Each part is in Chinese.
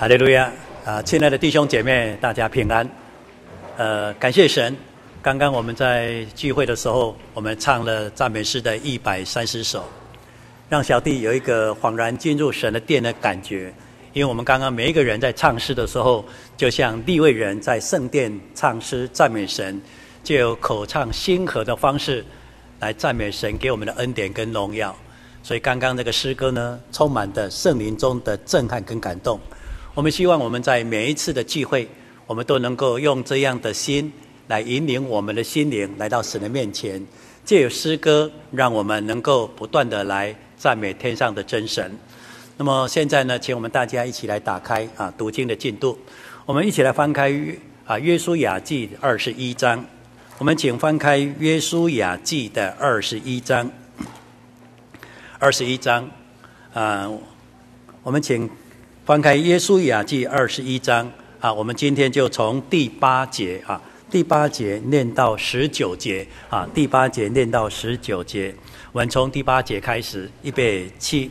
哈利路亚啊！亲爱的弟兄姐妹，大家平安。呃，感谢神。刚刚我们在聚会的时候，我们唱了赞美诗的一百三十首，让小弟有一个恍然进入神的殿的感觉。因为我们刚刚每一个人在唱诗的时候，就像立位人在圣殿唱诗赞美神，就有口唱心和的方式来赞美神给我们的恩典跟荣耀。所以刚刚那个诗歌呢，充满的圣灵中的震撼跟感动。我们希望我们在每一次的聚会，我们都能够用这样的心来引领我们的心灵来到神的面前，借由诗歌，让我们能够不断的来赞美天上的真神。那么现在呢，请我们大家一起来打开啊读经的进度，我们一起来翻开啊约书亚记二十一章，我们请翻开约书亚记的二十一章，二十一章啊，我们请。翻开《耶稣雅记》二十一章啊，我们今天就从第八节啊，第八节念到十九节啊，第八节念到十九节。我们从第八节开始，预备起。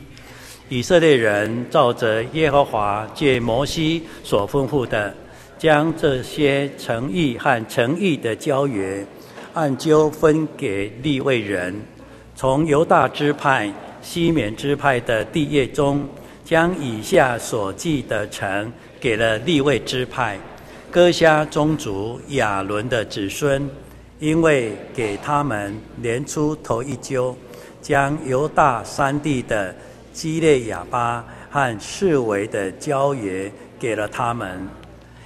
以色列人照着耶和华借摩西所吩咐的，将这些诚意和诚意的交约，按阄分给立位人，从犹大支派、西缅支派的地业中。将以下所记的城给了立位支派，哥辖宗族亚伦的子孙，因为给他们年初头一阄，将犹大三地的基列亚巴和四围的郊野给了他们。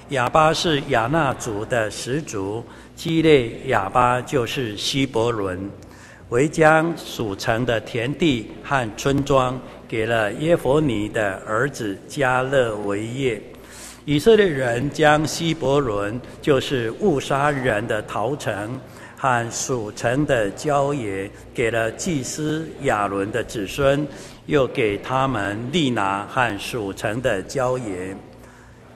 亚巴是亚衲族的始祖，基列亚巴就是希伯伦，为将属城的田地和村庄。给了耶弗尼的儿子迦勒为业。以色列人将希伯伦，就是误杀人的逃城和属城的郊野，给了祭司亚伦的子孙，又给他们利拿和属城的郊野。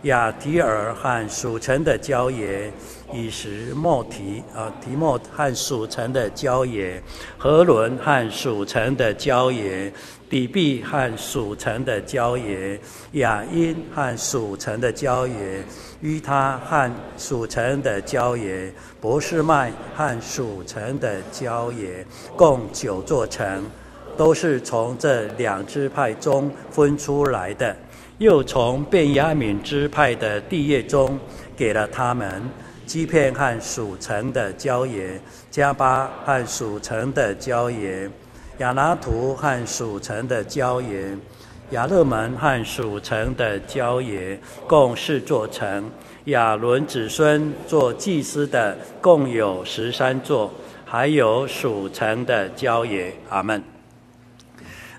亚提尔和属城的郊野，以石莫提啊提莫和属城的郊野，何伦和属城的郊野，底壁和属城的郊野，雅因和属城的郊野，于他和属城的郊野，博士麦和属城的郊野，共九座城，都是从这两支派中分出来的。又从便雅敏支派的地业中给了他们基片和属城的郊野，迦巴和属城的郊野，亚拿图和属城的郊野，亚勒门和属城的郊野，共四座城。亚伦子孙做祭司的共有十三座，还有属城的郊野。阿门。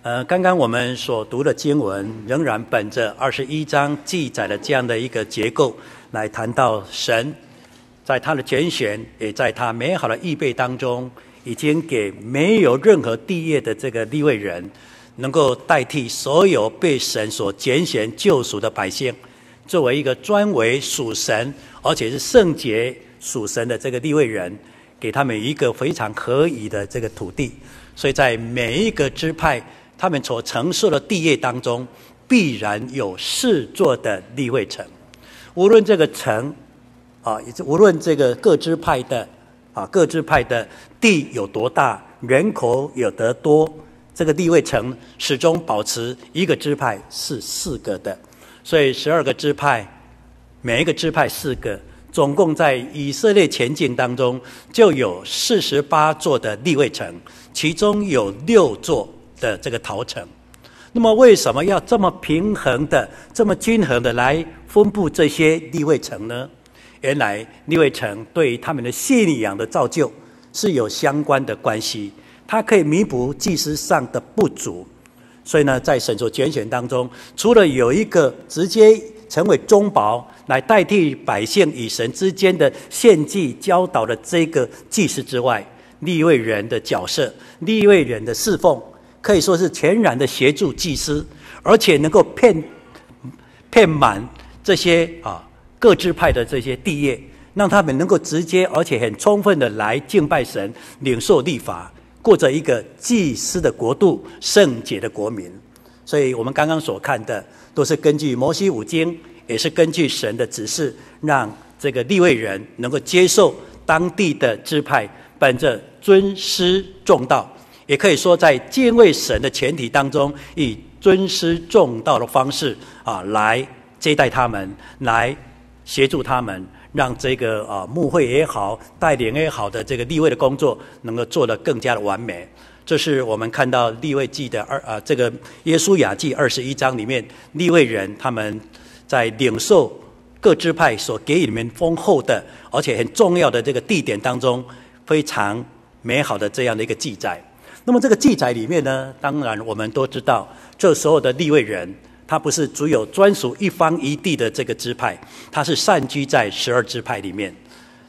呃，刚刚我们所读的经文仍然本着二十一章记载的这样的一个结构来谈到神在他的拣选，也在他美好的预备当中，已经给没有任何地业的这个立位人，能够代替所有被神所拣选救赎的百姓，作为一个专为属神而且是圣洁属神的这个立位人，给他们一个非常合宜的这个土地，所以在每一个支派。他们所承受的地业当中，必然有四座的立位城。无论这个城，啊，无论这个各支派的，啊，各支派的地有多大，人口有得多，这个地位城始终保持一个支派是四个的。所以十二个支派，每一个支派四个，总共在以色列前进当中就有四十八座的利未城，其中有六座。的这个陶城，那么为什么要这么平衡的、这么均衡的来分布这些利未城呢？原来利未城对于他们的信仰的造就是有相关的关系，它可以弥补祭司上的不足。所以呢，在神所拣选当中，除了有一个直接成为中保来代替百姓与神之间的献祭教导的这个祭司之外，利未人的角色、利未人的侍奉。可以说是全然的协助祭司，而且能够骗骗满这些啊各支派的这些地业，让他们能够直接而且很充分的来敬拜神、领受律法，过着一个祭司的国度、圣洁的国民。所以我们刚刚所看的，都是根据摩西五经也是根据神的指示，让这个立位人能够接受当地的支派，本着尊师重道，也可以说在敬畏神的前提当中，以尊师重道的方式啊来接待他们，来协助他们，让这个啊牧会也好，带领也好的这个立位的工作能够做得更加的完美。这是我们看到立位记的二啊，这个耶稣雅记二十一章里面，立位人他们在领受各支派所给予里面丰厚的，而且很重要的这个地点当中，非常美好的这样的一个记载。那么这个记载里面呢，当然我们都知道，这时候的立位人，他不是只有专属一方一地的这个支派，他是散居在十二支派里面。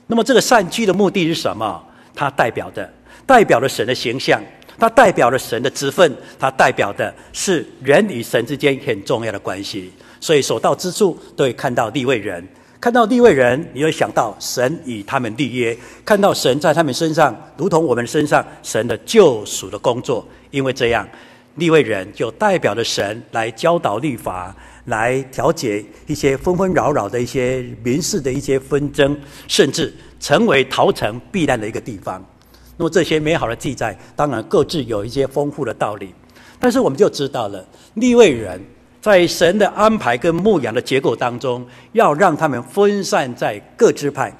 那么这个散居的目的是什么？它代表的，代表了神的形象。它代表了神的职分，它代表的是人与神之间很重要的关系。所以所到之处都会看到立位人，看到立位人，你会想到神与他们立约，看到神在他们身上，如同我们身上神的救赎的工作。因为这样，立位人就代表着神来教导律法，来调解一些纷纷扰扰的一些民事的一些纷争，甚至成为逃城避难的一个地方。那么这些美好的记载，当然各自有一些丰富的道理，但是我们就知道了，立位人在神的安排跟牧养的结构当中，要让他们分散在各支派，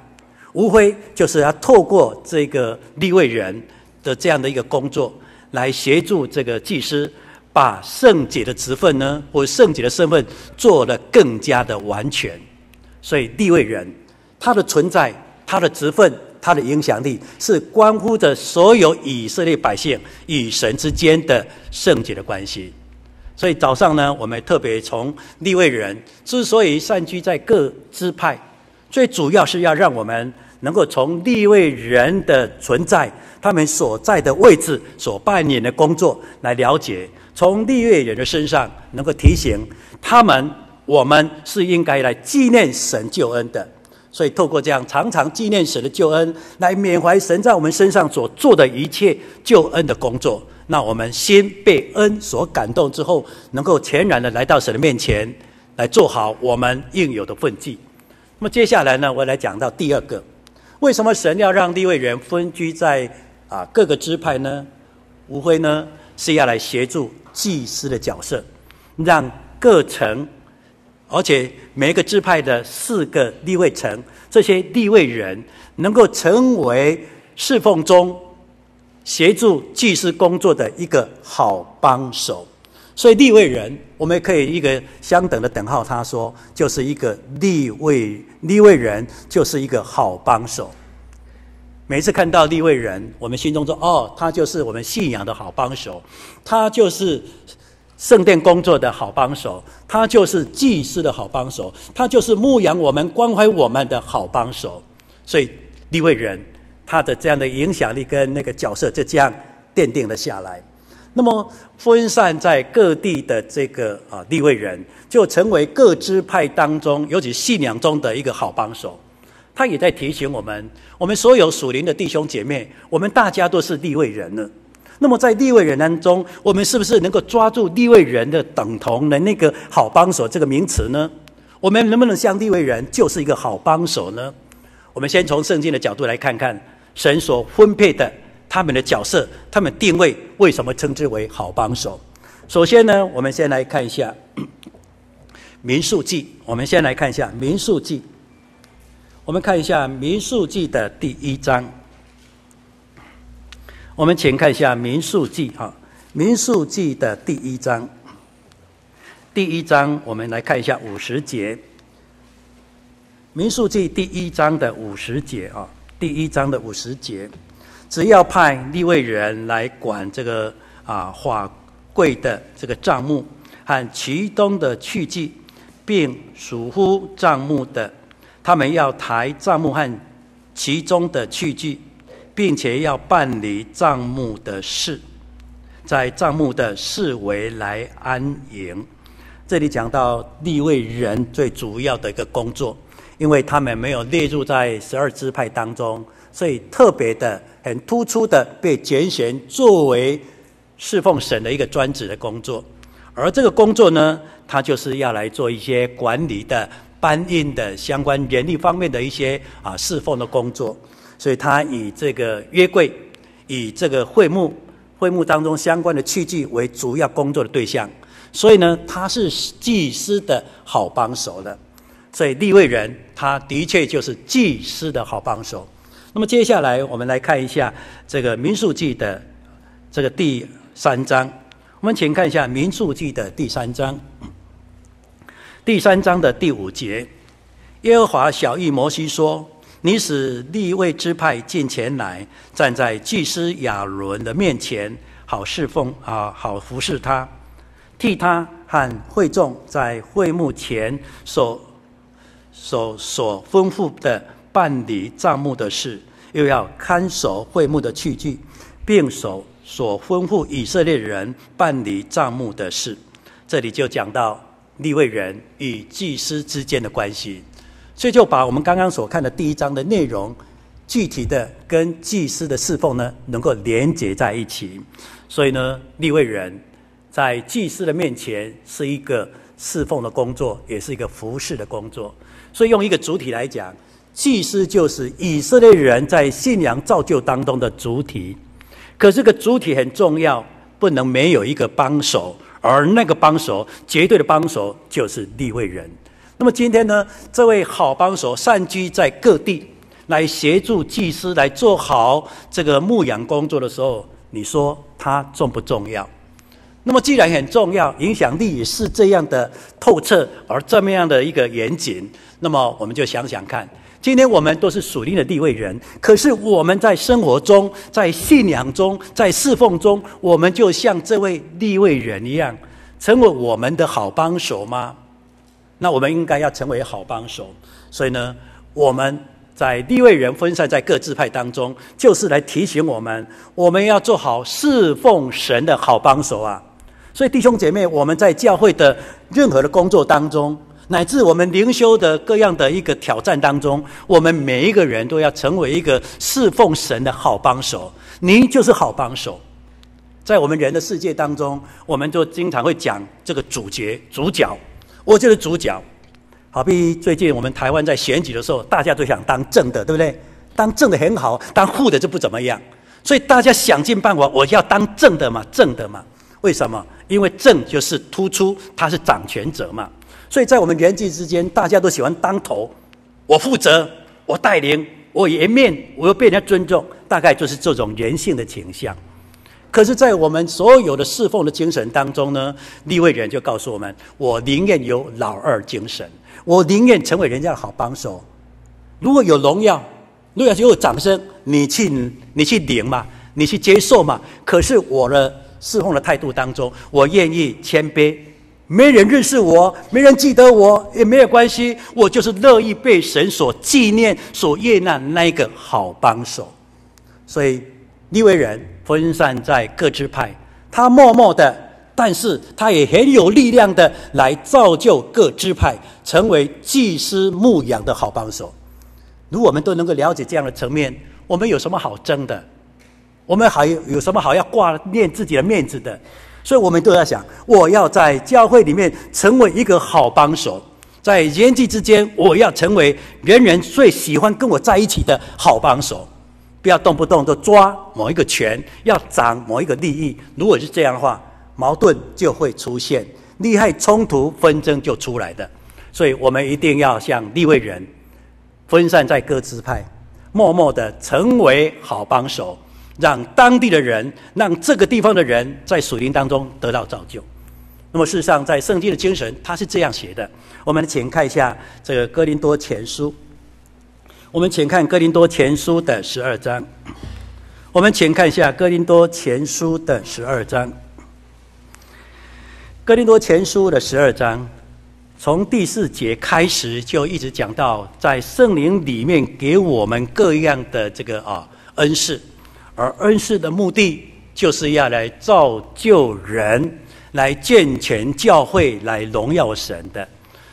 无非就是要透过这个立位人的这样的一个工作，来协助这个祭司把圣洁的职分呢，或圣洁的身份做得更加的完全。所以立位人他的存在，他的职分。他的影响力是关乎着所有以色列百姓与神之间的圣洁的关系，所以早上呢，我们特别从立位人之所以散居在各支派，最主要是要让我们能够从利未人的存在、他们所在的位置、所扮演的工作来了解，从利未人的身上能够提醒他们，我们是应该来纪念神救恩的。所以，透过这样常常纪念神的救恩，来缅怀神在我们身上所做的一切救恩的工作，那我们先被恩所感动之后，能够全然的来到神的面前，来做好我们应有的奋进。那么接下来呢，我来讲到第二个，为什么神要让立位人分居在啊各个支派呢？无非呢是要来协助祭司的角色，让各城。而且每一个支派的四个立位城，这些立位人能够成为侍奉中协助祭司工作的一个好帮手，所以立位人我们可以一个相等的等号，他说就是一个利位利位人就是一个好帮手。每次看到利位人，我们心中说哦，他就是我们信仰的好帮手，他就是。圣殿工作的好帮手，他就是祭司的好帮手，他就是牧养我们、关怀我们的好帮手。所以利位人他的这样的影响力跟那个角色就这样奠定了下来。那么分散在各地的这个啊立位人，就成为各支派当中，尤其信仰中的一个好帮手。他也在提醒我们，我们所有属灵的弟兄姐妹，我们大家都是立位人呢。那么在立位人当中，我们是不是能够抓住立位人的等同的那个好帮手这个名词呢？我们能不能像立位人就是一个好帮手呢？我们先从圣经的角度来看看神所分配的他们的角色，他们定位为什么称之为好帮手？首先呢，我们先来看一下 民数记。我们先来看一下民数记。我们看一下民数记的第一章。我们请看一下《民数记》哈，《民数记》的第一章。第一章，我们来看一下五十节，《民数记》第一章的五十节啊，第一章的五十节，只要派立位人来管这个啊法柜的这个账目和其中的器具，并属乎账目的，他们要抬账目和其中的器具。并且要办理账目的事，在账目的四围来安营。这里讲到立位人最主要的一个工作，因为他们没有列入在十二支派当中，所以特别的、很突出的被拣选作为侍奉神的一个专职的工作。而这个工作呢，他就是要来做一些管理的、搬运的相关人力方面的一些啊侍奉的工作，所以他以这个约柜，以这个会幕，会幕当中相关的器具为主要工作的对象，所以呢，他是祭司的好帮手的。所以立位人，他的确就是祭司的好帮手。那么接下来我们来看一下这个民数记的这个第三章，我们请看一下民数记的第三章。第三章的第五节，耶和华晓諭摩西说：“你使立位之派进前来，站在祭司亚伦的面前，好侍奉啊，好服侍他，替他和会众在会幕前所所所吩咐的办理账目的事，又要看守会幕的器具，并守所吩咐以色列人办理账目的事。”这里就讲到。立位人与祭司之间的关系，所以就把我们刚刚所看的第一章的内容，具体的跟祭司的侍奉呢，能够连接在一起。所以呢，立位人在祭司的面前是一个侍奉的工作，也是一个服侍的工作。所以用一个主体来讲，祭司就是以色列人在信仰造就当中的主体。可这个主体很重要，不能没有一个帮手。而那个帮手，绝对的帮手就是立位人。那么今天呢，这位好帮手散居在各地，来协助祭司来做好这个牧养工作的时候，你说他重不重要？那么既然很重要，影响力也是这样的透彻，而这么样的一个严谨，那么我们就想想看。今天我们都是属灵的利未人，可是我们在生活中、在信仰中、在侍奉中，我们就像这位立位人一样，成为我们的好帮手吗？那我们应该要成为好帮手。所以呢，我们在立位人分散在各支派当中，就是来提醒我们，我们要做好侍奉神的好帮手啊。所以弟兄姐妹，我们在教会的任何的工作当中，乃至我们灵修的各样的一个挑战当中，我们每一个人都要成为一个侍奉神的好帮手。您就是好帮手。在我们人的世界当中，我们就经常会讲这个主角、主角。我就是主角。好比最近我们台湾在选举的时候，大家都想当正的，对不对？当正的很好，当副的就不怎么样。所以大家想尽办法，我要当正的嘛，正的嘛。为什么？因为正就是突出，他是掌权者嘛。所以在我们人际之间，大家都喜欢当头，我负责，我带领，我颜面，我又被人家尊重，大概就是这种人性的倾向。可是，在我们所有的侍奉的精神当中呢，立位人就告诉我们：我宁愿有老二精神，我宁愿成为人家的好帮手。如果有荣耀，如果有掌声，你去，你去领嘛，你去接受嘛。可是我的侍奉的态度当中，我愿意谦卑。没人认识我，没人记得我，也没有关系。我就是乐意被神所纪念、所悦纳那一个好帮手。所以利未人分散在各支派，他默默的，但是他也很有力量的来造就各支派，成为祭司牧养的好帮手。如果我们都能够了解这样的层面，我们有什么好争的？我们还有有什么好要挂念自己的面子的？所以我们都在想，我要在教会里面成为一个好帮手，在人际之间，我要成为人人最喜欢跟我在一起的好帮手，不要动不动就抓某一个权，要掌某一个利益。如果是这样的话，矛盾就会出现，利害冲突、纷争就出来的。所以我们一定要像利未人，分散在各支派，默默的成为好帮手。让当地的人，让这个地方的人在属灵当中得到造就。那么，事实上，在圣经的精神，他是这样写的。我们请看一下这个哥林多前书。我们请看哥林多前书的十二章。我们请看一下哥林多前书的十二章。哥林多前书的十二章，从第四节开始就一直讲到，在圣灵里面给我们各样的这个啊恩赐。而恩赐的目的，就是要来造就人，来健全教会，来荣耀神的。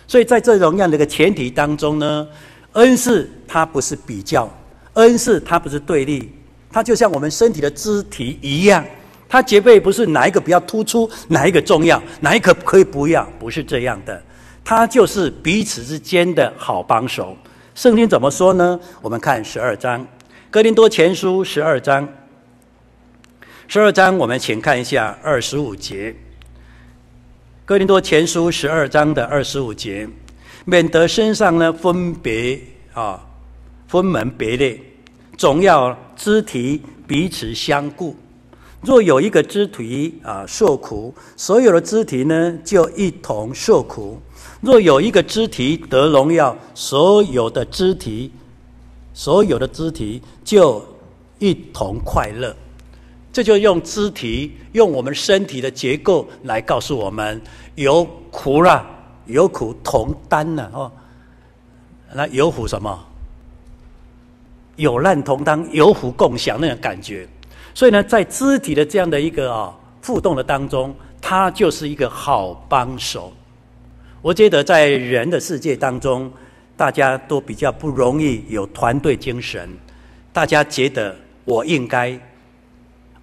所以在这种样的一个前提当中呢，恩赐它不是比较，恩赐它不是对立，它就像我们身体的肢体一样，它绝对不是哪一个比较突出，哪一个重要，哪一个可以不要，不是这样的。他就是彼此之间的好帮手。圣经怎么说呢？我们看十二章，哥林多前书十二章。十二章，我们请看一下二十五节。哥林多前书十二章的二十五节，免得身上呢分别啊，分门别类，总要肢体彼此相顾。若有一个肢体啊受苦，所有的肢体呢就一同受苦；若有一个肢体得荣耀，所有的肢体，所有的肢体就一同快乐。这就用肢体，用我们身体的结构来告诉我们：有苦了，有苦同担了哦。那有苦什么？有难同当，有福共享那种感觉。所以呢，在肢体的这样的一个啊互动的当中，它就是一个好帮手。我觉得在人的世界当中，大家都比较不容易有团队精神。大家觉得我应该，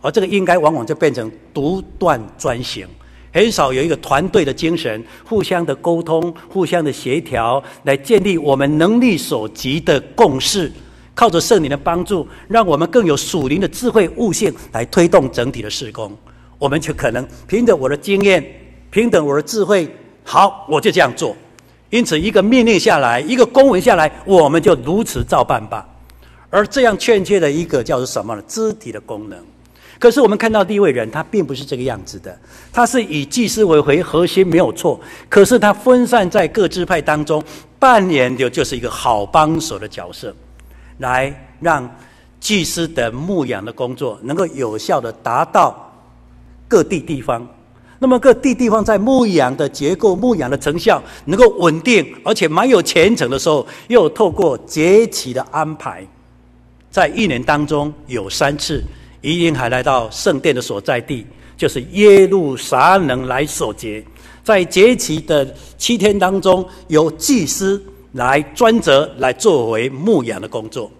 而这个应该往往就变成独断专行，很少有一个团队的精神，互相的沟通、互相的协调，来建立我们能力所及的共识。靠着圣灵的帮助，让我们更有属灵的智慧悟性来推动整体的施工。我们就可能凭着我的经验，凭着我的智慧，好，我就这样做。因此，一个命令下来，一个公文下来，我们就如此照办吧。而这样欠缺的一个叫做什么呢？肢体的功能。可是我们看到第一位人，他并不是这个样子的。他是以祭司为为核心，没有错。可是他分散在各支派当中，扮演的就是一个好帮手的角色。来让祭司的牧养的工作能够有效的达到各地地方，那么各地地方在牧养的结构、牧养的成效能够稳定，而且蛮有前程的时候，又透过节期的安排，在一年当中有三次，一定还来到圣殿的所在地，就是耶路撒冷来守节，在节期的七天当中，由祭司。来专责来作为牧养的工作，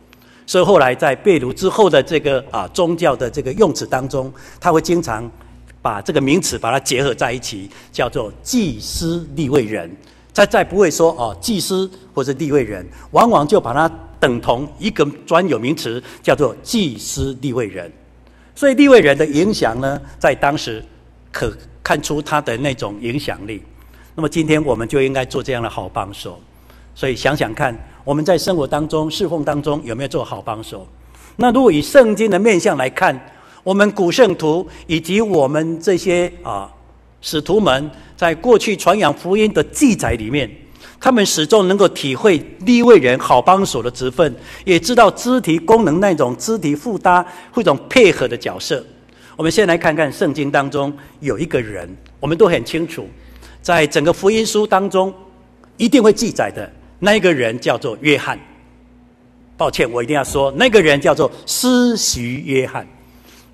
所以后来在被掳之后的这个啊宗教的这个用词当中，他会经常把这个名词把它结合在一起，叫做祭司立位人。再再不会说哦祭司或者立位人，往往就把它等同一个专有名词，叫做祭司立位人。所以立位人的影响呢，在当时可看出他的那种影响力。那么今天我们就应该做这样的好帮手。所以想想看，我们在生活当中、侍奉当中有没有做好帮手？那如果以圣经的面向来看，我们古圣徒以及我们这些啊使徒们，在过去传扬福音的记载里面，他们始终能够体会利未人好帮手的职分，也知道肢体功能那种肢体负担、一种配合的角色。我们先来看看圣经当中有一个人，我们都很清楚，在整个福音书当中一定会记载的。那一个人叫做约翰，抱歉，我一定要说，那个人叫做施徐约翰。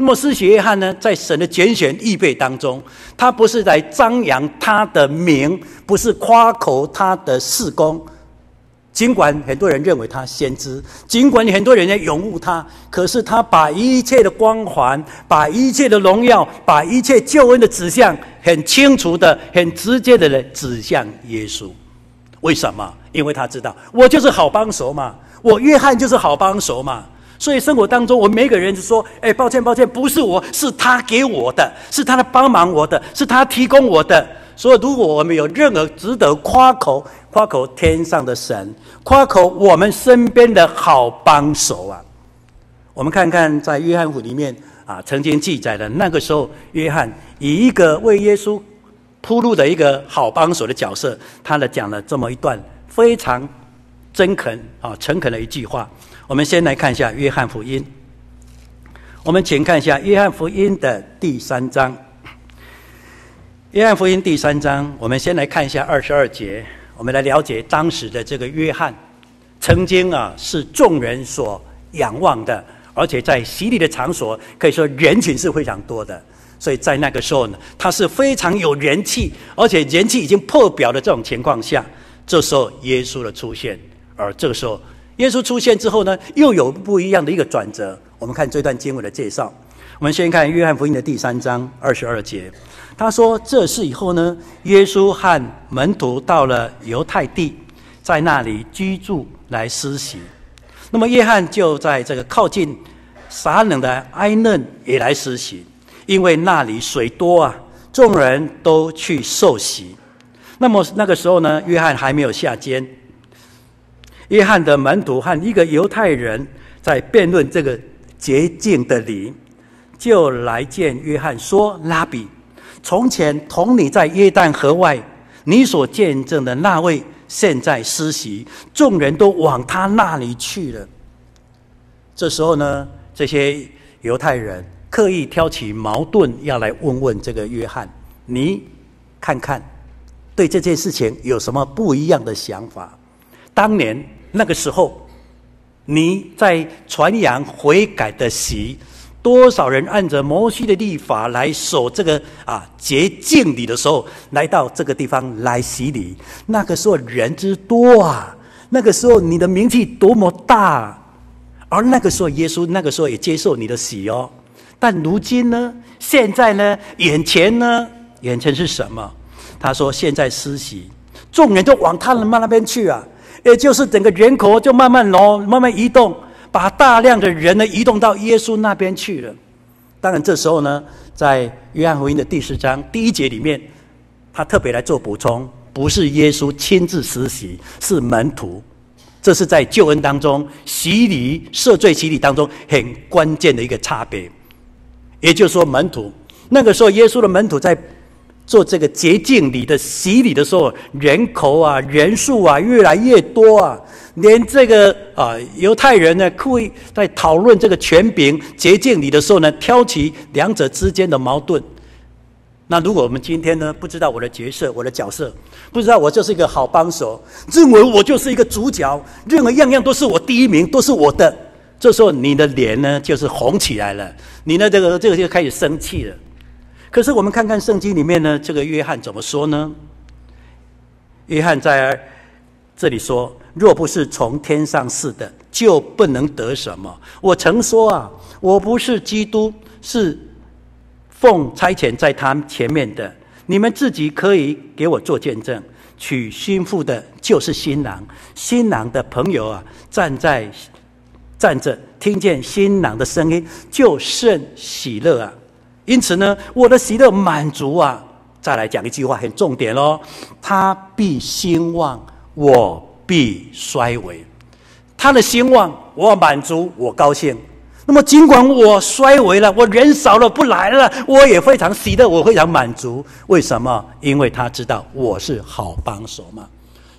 那么施洗约翰呢，在神的拣选预备当中，他不是在张扬他的名，不是夸口他的事工。尽管很多人认为他先知，尽管很多人在拥护他，可是他把一切的光环，把一切的荣耀，把一切救恩的指向，很清楚的、很直接的来指向耶稣。为什么？因为他知道，我就是好帮手嘛，我约翰就是好帮手嘛。所以生活当中，我们每个人就说：“哎，抱歉，抱歉，不是我，是他给我的，是他的帮忙我的，是他提供我的。”所以，如果我们有任何值得夸口、夸口天上的神，夸口我们身边的好帮手啊，我们看看在约翰福里面啊，曾经记载的那个时候，约翰以一个为耶稣。铺路的一个好帮手的角色，他呢讲了这么一段非常真恳啊诚恳的一句话。我们先来看一下约翰福音，我们请看一下约翰福音的第三章。约翰福音第三章，我们先来看一下二十二节，我们来了解当时的这个约翰，曾经啊是众人所仰望的，而且在洗礼的场所，可以说人群是非常多的。所以在那个时候呢，他是非常有人气，而且人气已经破表的这种情况下，这时候耶稣的出现，而这个时候耶稣出现之后呢，又有不一样的一个转折。我们看这段经文的介绍，我们先看《约翰福音》的第三章二十二节，他说：“这事以后呢，耶稣和门徒到了犹太地，在那里居住来施洗。那么约翰就在这个靠近撒冷的哀嫩也来施洗，因为那里水多啊，众人都去受洗。那么那个时候呢，约翰还没有下监。约翰的门徒和一个犹太人在辩论这个洁净的礼。”就来见约翰说：“拉比，从前同你在约旦河外，你所见证的那位，现在施洗，众人都往他那里去了。”这时候呢，这些犹太人刻意挑起矛盾，要来问问这个约翰：“你看看，对这件事情有什么不一样的想法？当年那个时候，你在传扬悔改的洗。”多少人按着摩西的律法来守这个啊洁净礼的时候，来到这个地方来洗礼。那个时候人之多啊，那个时候你的名气多么大，而那个时候耶稣那个时候也接受你的洗哦。但如今呢？现在呢？眼前呢？眼前是什么？他说：现在施洗，众人都往他们那边去啊，也就是整个人口就慢慢挪，慢慢移动。把大量的人呢移动到耶稣那边去了。当然，这时候呢，在约翰福音的第十章第一节里面，他特别来做补充，不是耶稣亲自施洗，是门徒。这是在救恩当中洗礼、赦罪洗礼当中很关键的一个差别。也就是说，门徒那个时候，耶稣的门徒在做这个洁净礼的洗礼的时候，人口啊、人数啊越来越多啊。连这个啊犹太人呢，故意在讨论这个权柄洁净礼的时候呢，挑起两者之间的矛盾。那如果我们今天呢，不知道我的角色，我的角色，不知道我就是一个好帮手，认为我就是一个主角，认为样样都是我第一名，都是我的，这时候你的脸呢就是红起来了，你呢这个这个就开始生气了。可是我们看看圣经里面呢，这个约翰怎么说呢？约翰在这里说。若不是从天上赐的，就不能得什么。我曾说啊，我不是基督，是奉差遣在他前面的。你们自己可以给我做见证。娶新妇的就是新郎，新郎的朋友啊，站在站着，听见新郎的声音，就甚喜乐啊。因此呢，我的喜乐满足啊。再来讲一句话，很重点哦，他必兴旺我。必衰微，他的兴旺我满足，我高兴。那么尽管我衰微了，我人少了不来了，我也非常喜乐，我非常满足。为什么？因为他知道我是好帮手嘛。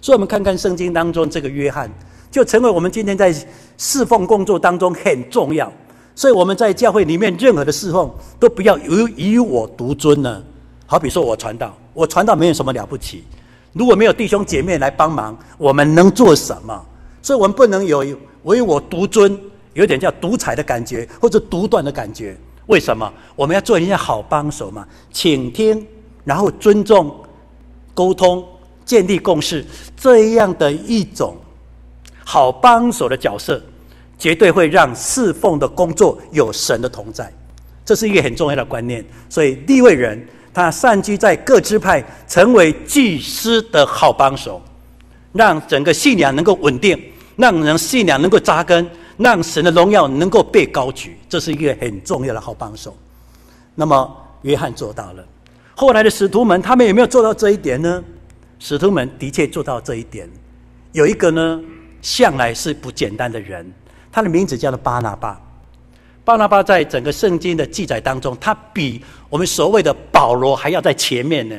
所以，我们看看圣经当中这个约翰，就成为我们今天在侍奉工作当中很重要。所以，我们在教会里面任何的侍奉都不要以以我独尊呢。好比说我传道，我传道没有什么了不起。如果没有弟兄姐妹来帮忙，我们能做什么？所以，我们不能有唯我独尊，有点叫独裁的感觉，或者独断的感觉。为什么？我们要做一些好帮手嘛，倾听，然后尊重、沟通、建立共识，这样的一种好帮手的角色，绝对会让侍奉的工作有神的同在。这是一个很重要的观念。所以，利未人。他散居在各支派，成为祭司的好帮手，让整个信仰能够稳定，让人信仰能够扎根，让神的荣耀能够被高举，这是一个很重要的好帮手。那么约翰做到了，后来的使徒们，他们有没有做到这一点呢？使徒们的确做到这一点。有一个呢，向来是不简单的人，他的名字叫做巴拿巴。巴拿巴在整个圣经的记载当中，他比我们所谓的保罗还要在前面呢。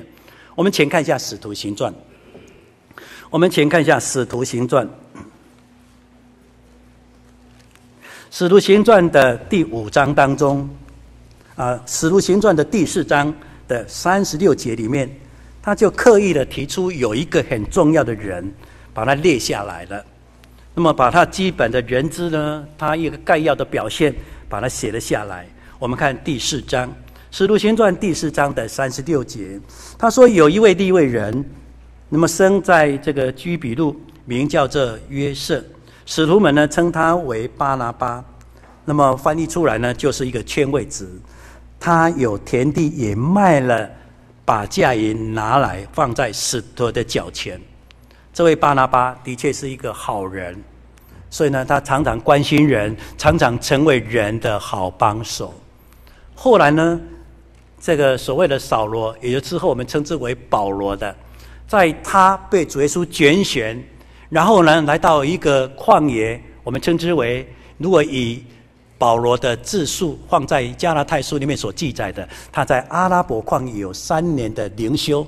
我们请看一下《使徒行传》，我们请看一下《使徒行传》，《使徒行传》的第五章当中，啊，《使徒行传》的第四章的三十六节里面，他就刻意的提出有一个很重要的人，把他列下来了。那么，把他基本的人资呢，他一个概要的表现。把它写了下来。我们看第四章《使徒行传》第四章的三十六节，他说：“有一位利未人，那么生在这个居比路，名叫做约瑟。使徒们呢称他为巴拿巴。那么翻译出来呢，就是一个圈位子。他有田地，也卖了，把价银拿来放在使徒的脚前。这位巴拿巴的确是一个好人，所以呢，他常常关心人，常常成为人的好帮手。后来呢，这个所谓的扫罗，也就之后我们称之为保罗的，在他被主耶稣拣选，然后呢，来到一个旷野，我们称之为，如果以保罗的自述放在加拉太书里面所记载的，他在阿拉伯旷野有三年的灵修。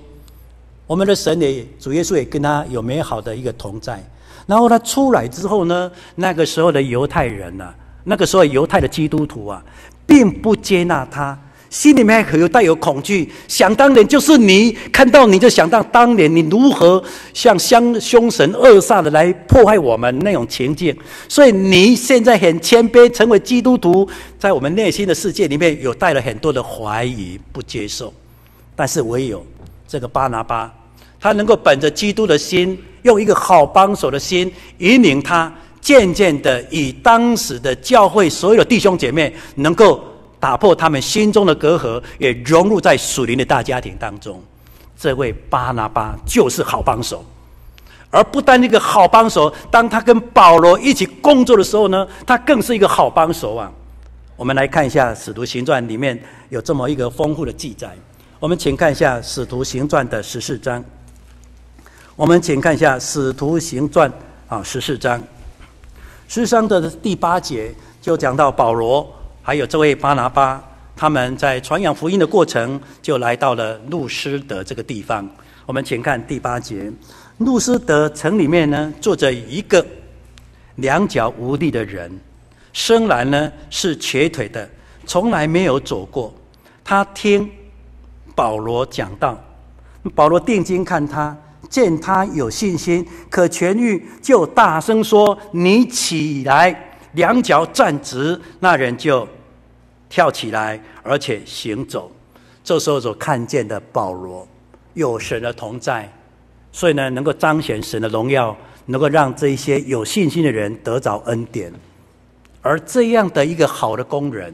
我们的神也，主耶稣也跟他有美好的一个同在。然后他出来之后呢，那个时候的犹太人呐、啊，那个时候犹太的基督徒啊，并不接纳他，心里面还有带有恐惧。想当年就是你看到你就想到当年你如何像相凶神恶煞的来迫害我们那种情境。所以你现在很谦卑，成为基督徒，在我们内心的世界里面有带了很多的怀疑，不接受。但是唯有。这个巴拿巴，他能够本着基督的心，用一个好帮手的心引领他，渐渐的以当时的教会所有的弟兄姐妹，能够打破他们心中的隔阂，也融入在属灵的大家庭当中。这位巴拿巴就是好帮手，而不单一个好帮手，当他跟保罗一起工作的时候呢，他更是一个好帮手啊。我们来看一下《使徒行传》里面有这么一个丰富的记载。我们请看一下《使徒行传》的十四章。我们请看一下《使徒行传》啊，十四章，十四章的第八节就讲到保罗还有这位巴拿巴，他们在传扬福音的过程，就来到了路斯德这个地方。我们请看第八节，路斯德城里面呢，坐着一个两脚无力的人，生来呢是瘸腿的，从来没有走过。他听。保罗讲道，保罗定睛看他，见他有信心，可痊愈，就大声说：“你起来，两脚站直。”那人就跳起来，而且行走。这时候所看见的保罗，有神的同在，所以呢，能够彰显神的荣耀，能够让这一些有信心的人得着恩典。而这样的一个好的工人，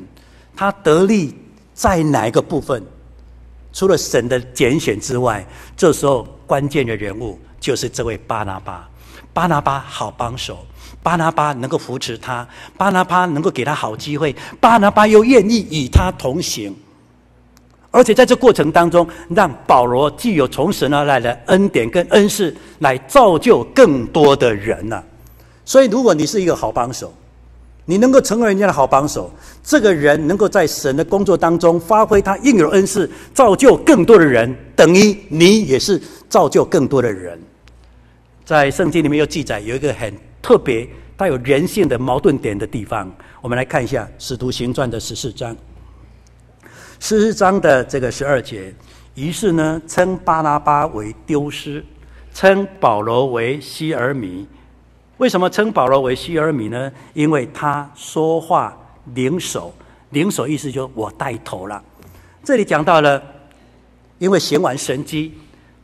他得力在哪一个部分？除了神的拣选之外，这时候关键的人物就是这位巴拿巴。巴拿巴好帮手，巴拿巴能够扶持他，巴拿巴能够给他好机会，巴拿巴又愿意与他同行，而且在这过程当中，让保罗既有从神而来的恩典跟恩赐，来造就更多的人呐、所以，如果你是一个好帮手，你能够成为人家的好帮手，这个人能够在神的工作当中发挥他应有恩赐，造就更多的人，等于你也是造就更多的人。在圣经里面有记载，有一个很特别、带有人性的矛盾点的地方，我们来看一下《使徒行传》的十四章，十四章的这个十二节，于是呢，称巴拉巴为丢失，称保罗为西耳米。为什么称保罗为希耳米呢？因为他说话领手，领手意思就是我带头了。这里讲到了，因为行完神迹，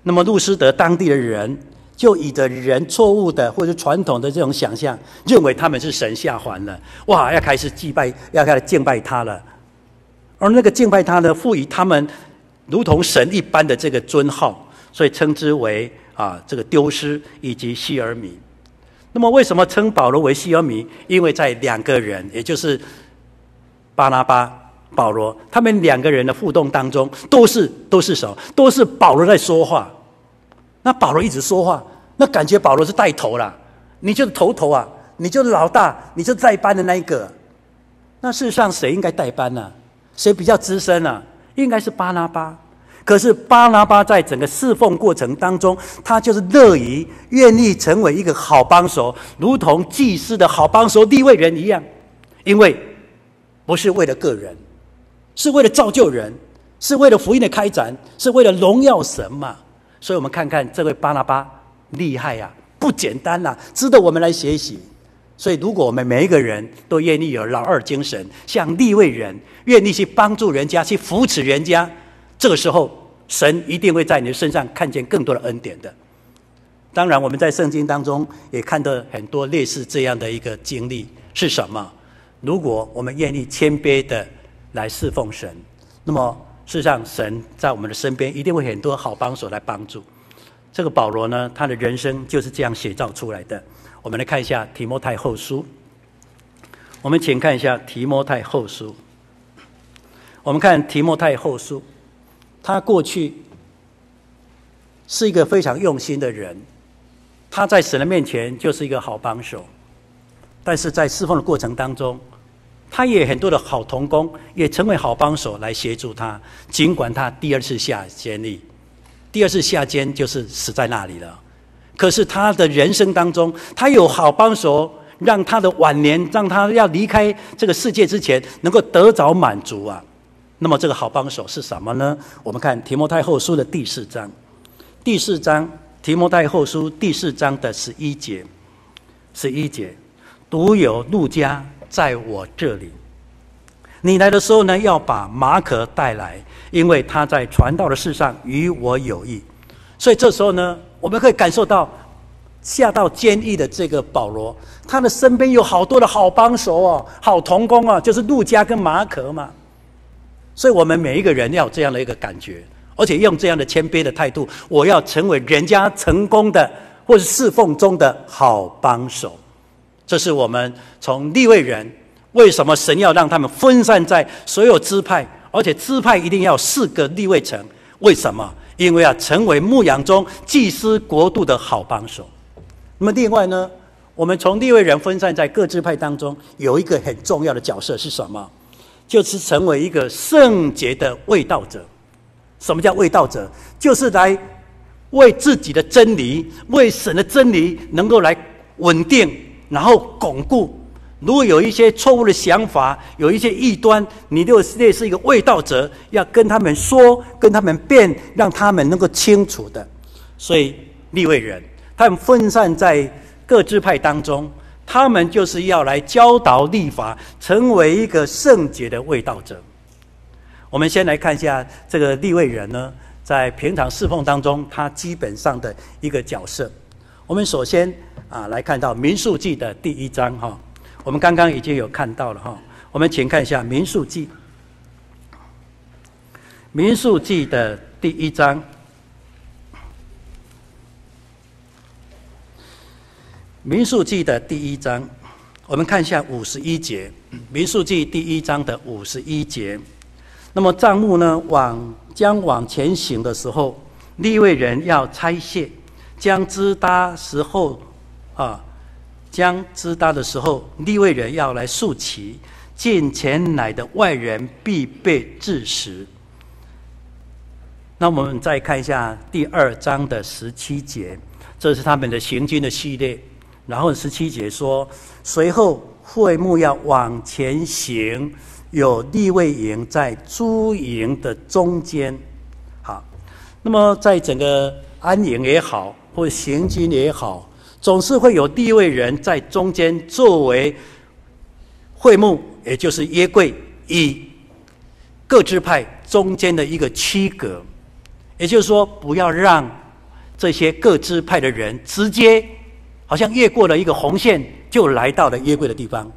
那么路斯德当地的人就以着人错误的或者传统的这种想象，认为他们是神下凡了，哇，要开始祭拜，要开始敬拜他了。而那个敬拜他呢，赋予他们如同神一般的这个尊号，所以称之为啊这个丢失以及希耳米。那么，为什么称保罗为西耳米？因为在两个人，也就是巴拿巴、保罗，他们两个人的互动当中，都是都是什么？都是保罗在说话。那保罗一直说话，那感觉保罗是带头了。你就是头头啊，你就是老大，你就带班的那一个。那事实上，谁应该带班呢？谁比较资深呢？应该是巴拿巴。可是巴拿巴在整个侍奉过程当中，他就是乐于愿意成为一个好帮手，如同祭司的好帮手利未人一样，因为不是为了个人，是为了造就人，是为了福音的开展，是为了荣耀神嘛。所以我们看看这位巴拿巴厉害呀、啊，不简单呐、啊，值得我们来学习。所以如果我们每一个人都愿意有老二精神，像利未人，愿意去帮助人家，去扶持人家。这个时候，神一定会在你的身上看见更多的恩典的。当然，我们在圣经当中也看到很多类似这样的一个经历是什么？如果我们愿意谦卑的来侍奉神，那么事实上神在我们的身边一定会很多好帮手来帮助。这个保罗呢，他的人生就是这样写照出来的。我们来看一下提摩太后书。我们请看一下提摩太后书。我们看提摩太后书，他过去是一个非常用心的人，他在神的面前就是一个好帮手，但是在侍奉的过程当中，他也很多的好同工，也成为好帮手来协助他。尽管他第二次下监狱，第二次下监就是死在那里了，可是他的人生当中，他有好帮手，让他的晚年，让他要离开这个世界之前，能够得着满足啊。那么这个好帮手是什么呢？我们看提摩太后书的第四章，第四章提摩太后书第四章的十一节，十一节，独有路加在我这里。你来的时候呢，要把马可带来，因为他在传道的事上与我有益。所以这时候呢，我们可以感受到下到监狱的这个保罗，他的身边有好多的好帮手哦，好同工啊，就是路加跟马可嘛。所以我们每一个人要有这样的一个感觉，而且用这样的谦卑的态度，我要成为人家成功的或是侍奉中的好帮手。这是我们从立位人为什么神要让他们分散在所有支派，而且支派一定要四个立位城？为什么？因为要成为牧养中祭司国度的好帮手。那么另外呢，我们从立位人分散在各支派当中，有一个很重要的角色是什么？就是成为一个圣洁的卫道者。什么叫卫道者？就是来为自己的真理、为神的真理，能够来稳定，然后巩固。如果有一些错误的想法，有一些异端，你就类似一个卫道者，要跟他们说，跟他们辩，让他们能够清楚的。所以立位人，他们分散在各支派当中。他们就是要来教导立法，成为一个圣洁的卫道者。我们先来看一下这个立位人呢，在平常侍奉当中，他基本上的一个角色。我们首先啊，来看到民数记的第一章哈，我们刚刚已经有看到了哈。我们请看一下民数记，民数记的第一章。民数记的第一章，我们看一下五十一节。民数记第一章的五十一节，那么帐幕呢，往将往前行的时候，利未人要拆卸，将支搭时候啊，将支搭的时候，利未人要来竖起，进前来的外人必被治死。那我们再看一下第二章的十七节，这是他们的行军的系列。然后十七节说，随后会幕要往前行，有地位营在诸营的中间。好，那么在整个安营也好，或行军也好，总是会有地位人在中间作为会幕，也就是约柜与各支派中间的一个区隔。也就是说，不要让这些各支派的人直接。好像越过了一个红线，就来到了约柜的地方，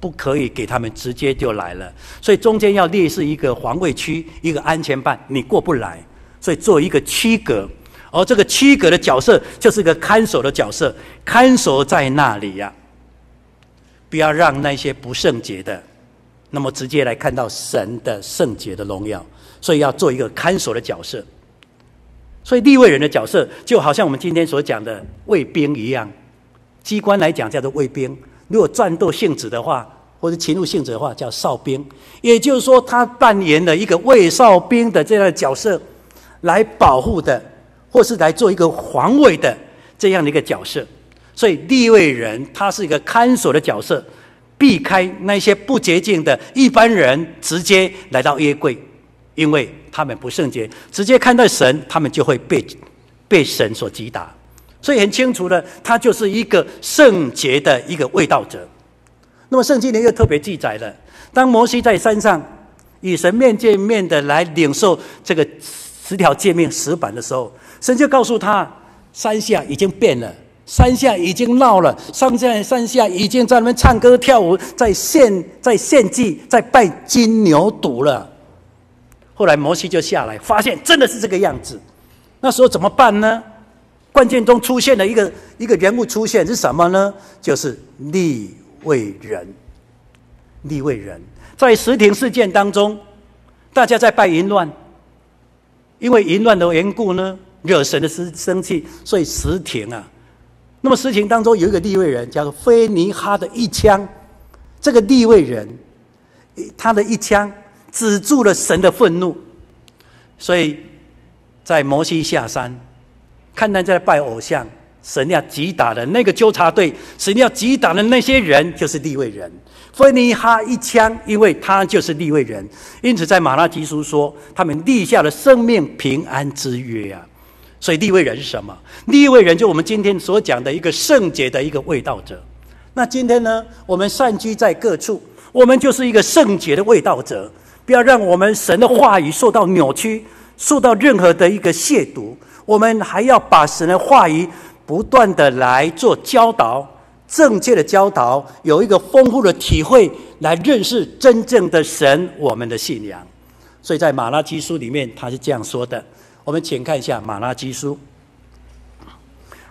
不可以给他们直接就来了。所以中间要列示一个防卫区，一个安全办，你过不来。所以做一个区隔，而这个区隔的角色就是一个看守的角色，看守在那里呀、不要让那些不圣洁的，那么直接来看到神的圣洁的荣耀。所以要做一个看守的角色。所以立位人的角色就好像我们今天所讲的卫兵一样。机关来讲叫做卫兵，如果战斗性质的话，或者勤务性质的话，叫哨兵。也就是说，他扮演了一个卫哨兵的这样的角色，来保护的，或是来做一个防卫的这样的一个角色。所以利未人他是一个看守的角色，避开那些不洁净的一般人，直接来到约柜，因为他们不圣洁，直接看到神，他们就会被被神所击打。所以很清楚的，他就是一个圣洁的一个卫道者。那么圣经里又特别记载了，当摩西在山上与神面见面的来领受这个十条诫命石板的时候，神就告诉他，山下已经变了，山下已经闹了，上山山下已经在那边唱歌跳舞，在献在献祭，在拜金牛犊了。后来摩西就下来，发现真的是这个样子。那时候怎么办呢？关键中出现了一个一个人物出现是什么呢？就是利未人。利未人在石亭事件当中，大家在拜淫乱，因为淫乱的缘故呢，惹神的生生气，所以石亭啊。那么，石亭当中有一个利未人，叫做菲尼哈的一枪。这个利未人，他的一枪止住了神的愤怒。所以在摩西下山，看他在拜偶像，神要击打的那个纠察队，神要击打的那些人，就是利位人。非尼哈一枪，因为他就是利位人，因此在马拉基书说，他们立下了生命平安之约啊。所以利位人是什么？利位人就我们今天所讲的一个圣洁的一个卫道者。那今天呢，我们散居在各处，我们就是一个圣洁的卫道者。不要让我们神的话语受到扭曲，受到任何的一个亵渎。我们还要把神的话语不断的来做教导，正确的教导，有一个丰富的体会，来认识真正的神，我们的信仰。所以在马拉基书里面，他是这样说的。我们请看一下《马拉基书》。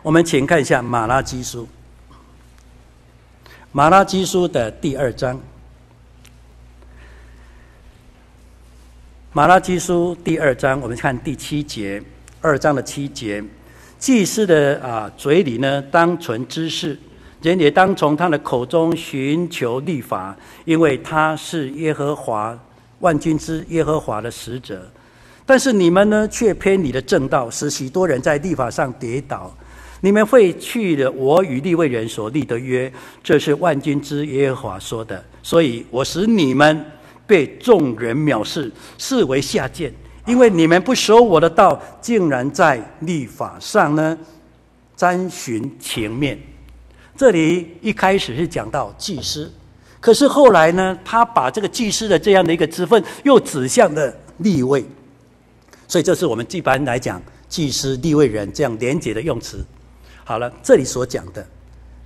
我们请看一下《马拉基书》。《马拉基书》的第二章，《马拉基书》第二章，我们看第七节，二章的七节，祭司的啊嘴里呢，当存知识，人也当从他的口中寻求律法，因为他是耶和华万军之耶和华的使者。但是你们呢，却偏离了正道，使许多人在律法上跌倒。你们废去了我与利未人所立的约，这是万军之耶和华说的。所以我使你们被众人藐视，视为下贱，因为你们不守我的道，竟然在律法上呢沾寻情面。这里一开始是讲到祭司，可是后来呢，他把这个祭司的这样的一个职分，又指向了立位。所以，这是我们一般来讲祭司、立位人这样连结的用词。好了，这里所讲的，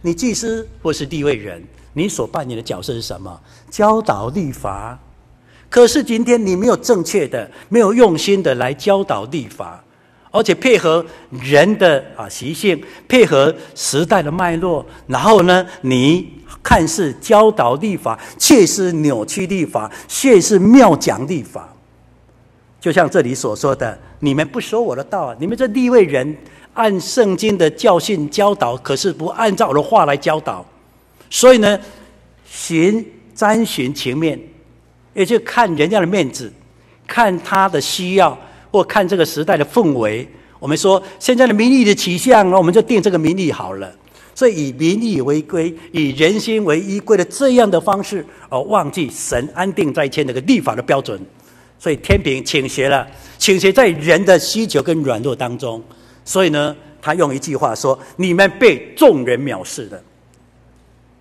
你祭司或是立位人，你所扮演的角色是什么？教导立法。可是今天你没有正确的、没有用心的来教导立法，而且配合人的啊习性，配合时代的脉络，然后呢，你看似教导立法，却是扭曲立法，却是谬讲立法。就像这里所说的，你们不守我的道，你们这立位人按圣经的教训教导，可是不按照我的话来教导，所以呢，寻沾寻情面，也就看人家的面子，看他的需要，或看这个时代的氛围。我们说现在的民意的取向，我们就定这个民意好了。所以以民意为归，以人心为依归的这样的方式，而忘记神安定在天那个立法的标准。所以天平倾斜了，倾斜在人的需求跟软弱当中。所以呢，他用一句话说：“你们被众人藐视的。”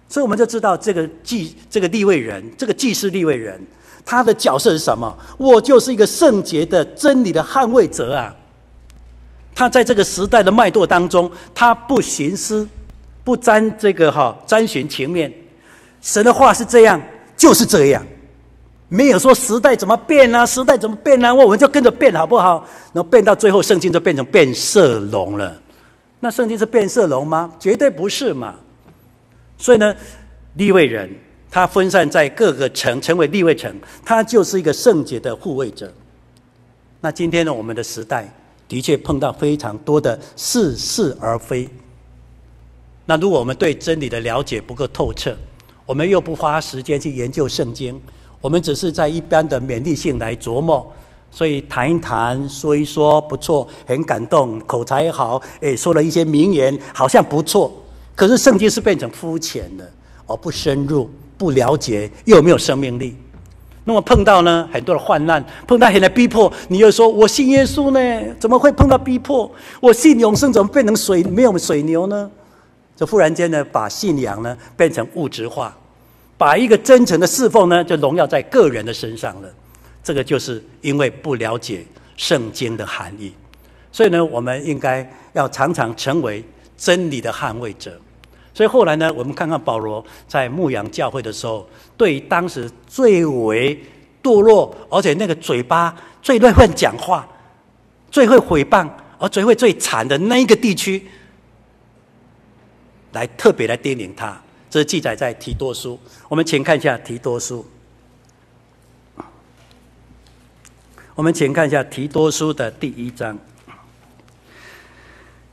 所以我们就知道，这个祭这个立位人，这个祭司立位人，他的角色是什么？我就是一个圣洁的真理的捍卫者啊！他在这个时代的脉络当中，他不徇私，不沾这个哈沾寻情面。神的话是这样，就是这样。没有说时代怎么变啊，时代怎么变啊，我们就跟着变好不好？然后变到最后，圣经就变成变色龙了。那圣经是变色龙吗？绝对不是嘛。所以呢，立位人他分散在各个城，成为立位城，他就是一个圣洁的护卫者。那今天呢，我们的时代的确碰到非常多的似是而非。那如果我们对真理的了解不够透彻，我们又不花时间去研究圣经。我们只是在一般的勉励性来琢磨，所以谈一谈，说一说不错，很感动，口才也好，诶，说了一些名言，好像不错。可是圣经是变成肤浅的，而不深入，不了解，又没有生命力。那么碰到呢很多的患难，碰到很多逼迫，你又说我信耶稣呢，怎么会碰到逼迫？我信永生，怎么变成水没有水牛呢？就忽然间呢，把信仰呢变成物质化。把一个真诚的侍奉呢，就荣耀在个人的身上了。这个就是因为不了解圣经的含义，所以呢，我们应该要常常成为真理的捍卫者。所以后来呢，我们看看保罗在牧养教会的时候，对当时最为堕落，而且那个嘴巴最乱乱讲话、最会毁谤，而最会最惨的那一个地区，来特别来叮咛他。这是记载在提多书。我们请看一下提多书。我们请看一下提多书的第一章。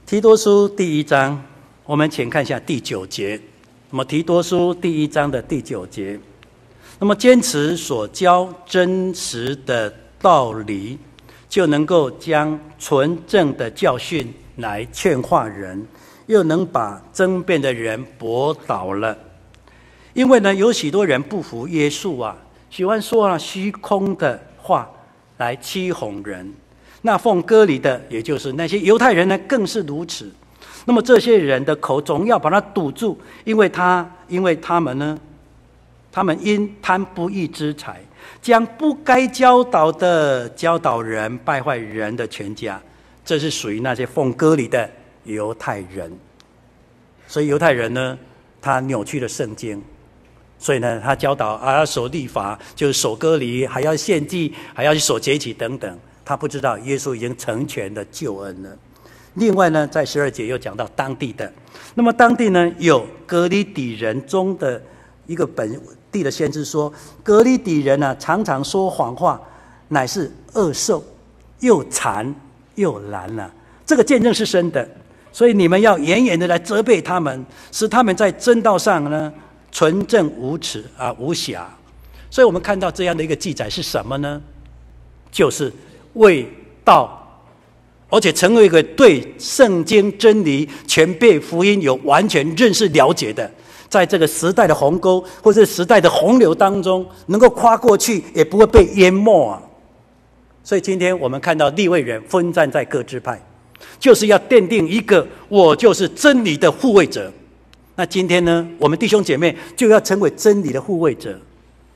提多书第一章，我们请看一下第九节。那么提多书第一章的第九节，那么坚持所教真实的道理，就能够将纯正的教训来劝化人，又能把争辩的人驳倒了。因为呢，有许多人不服耶稣啊，喜欢说啊虚空的话。来欺哄人，那奉割礼的，也就是那些犹太人呢，更是如此。那么这些人的口总要把它堵住，因为他，因为他们呢，他们因贪不义之财，将不该教导的教导人，败坏人的全家。这是属于那些奉割礼的犹太人。所以犹太人呢，他扭曲了圣经。所以呢，他教导啊，要守律法，就是守割礼，还要献祭，还要去守节期等等。他不知道耶稣已经成全了救恩了。另外呢，在十二节又讲到当地的，那么当地呢，有格里底人中的一个本地的先知说，格里底人呢、啊，常常说谎话，乃是恶兽，又馋又懒了、啊。这个见证是真的，所以你们要严严的来责备他们，使他们在真道上呢。纯正无耻啊，无瑕，所以我们看到这样的一个记载是什么呢？就是为道，而且成为一个对圣经真理、全备福音有完全认识了解的，在这个时代的鸿沟或者时代的洪流当中，能够跨过去，也不会被淹没啊。所以今天我们看到立位人分站在各支派，就是要奠定一个我就是真理的护卫者。那今天呢，我们弟兄姐妹就要成为真理的护卫者。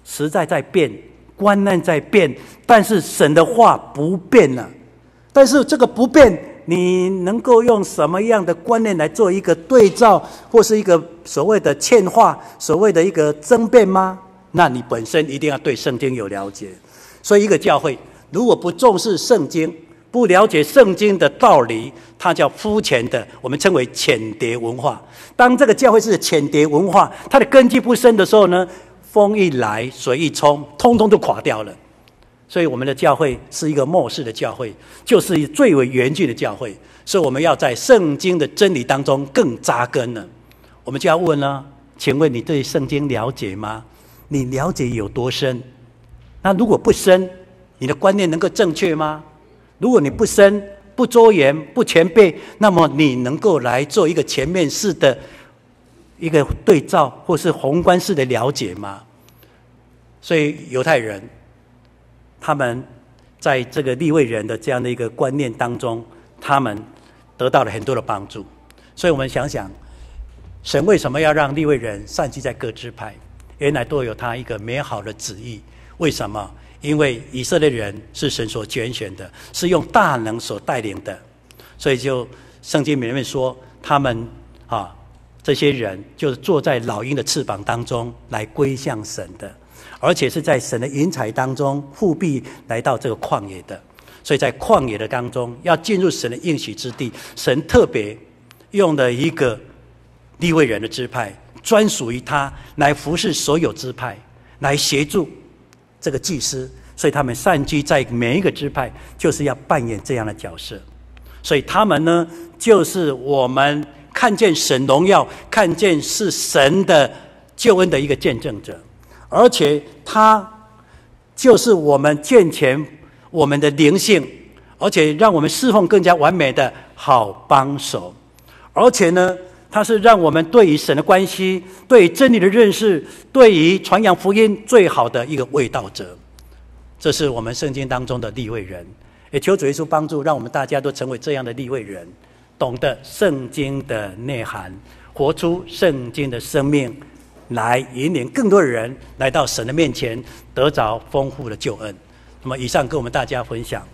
时代在变，观念在变，但是神的话不变了。但是这个不变，你能够用什么样的观念来做一个对照，或是一个所谓的劝化，所谓的一个争辩吗？那你本身一定要对圣经有了解。所以，一个教会如果不重视圣经，不了解圣经的道理，它叫肤浅的，我们称为浅碟文化。当这个教会是浅碟文化，它的根基不深的时候呢，风一来，水一冲，通通都垮掉了。所以我们的教会是一个末世的教会，就是最为严峻的教会。所以我们要在圣经的真理当中更扎根了。我们就要问了：请问你对圣经了解吗？你了解有多深？那如果不深，你的观念能够正确吗？如果你不深、不周延、不全备，那么你能够来做一个全面式的一个对照，或是宏观式的了解吗？所以犹太人他们在这个立位人的这样的一个观念当中，他们得到了很多的帮助。所以我们想想，神为什么要让立位人散居在各支派？原来都有他一个美好的旨意。为什么？因为以色列人是神所拣选的，是用大能所带领的，所以就圣经里面说，他们啊这些人就是坐在老鹰的翅膀当中来归向神的，而且是在神的云彩当中护庇来到这个旷野的，所以在旷野的当中要进入神的应许之地，神特别用了一个立位人的支派，专属于他来服侍所有支派，来协助。这个祭司，所以他们散居在每一个支派，就是要扮演这样的角色。所以他们呢，就是我们看见神荣耀、看见是神的救恩的一个见证者，而且他就是我们健全我们的灵性，而且让我们侍奉更加完美的好帮手。而且呢，他是让我们对于神的关系、对于真理的认识、对于传扬福音最好的一个卫道者。这是我们圣经当中的立位人，也求主耶稣帮助，让我们大家都成为这样的立位人，懂得圣经的内涵，活出圣经的生命，来引领更多的人来到神的面前，得着丰富的救恩。那么，以上跟我们大家分享。